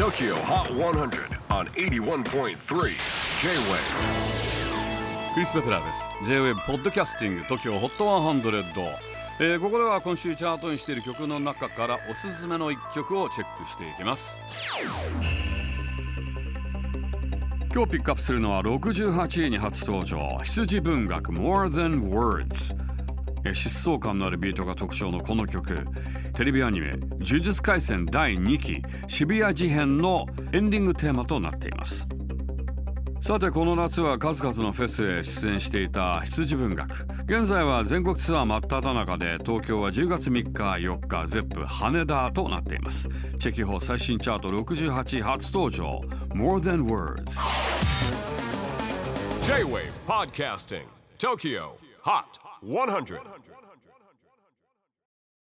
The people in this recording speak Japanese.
TOKYO HOT 100 on 81.3 J-WAVE クリス・ベプラーです。J-WAVE ポッドキャスティング TOKYO HOT 100、えーここでは今週チャートにしている曲の中からおすすめの一曲をチェックしていきます。今日ピックアップするのは68位に初登場。羊文学 More Than Words 疾走感のあるビートが特徴のこの曲。テレビアニメ「呪術廻戦第2期渋谷事変」のエンディングテーマとなっています。さてこの夏は数々のフェスへ出演していた羊文学。現在は全国ツアー真っ只中で東京は10月3日4日ゼップ羽田となっています。チェキホ最新チャート68初登場。More Than Words J-WAVE PODCASTING TOKYO HOT 100. 100.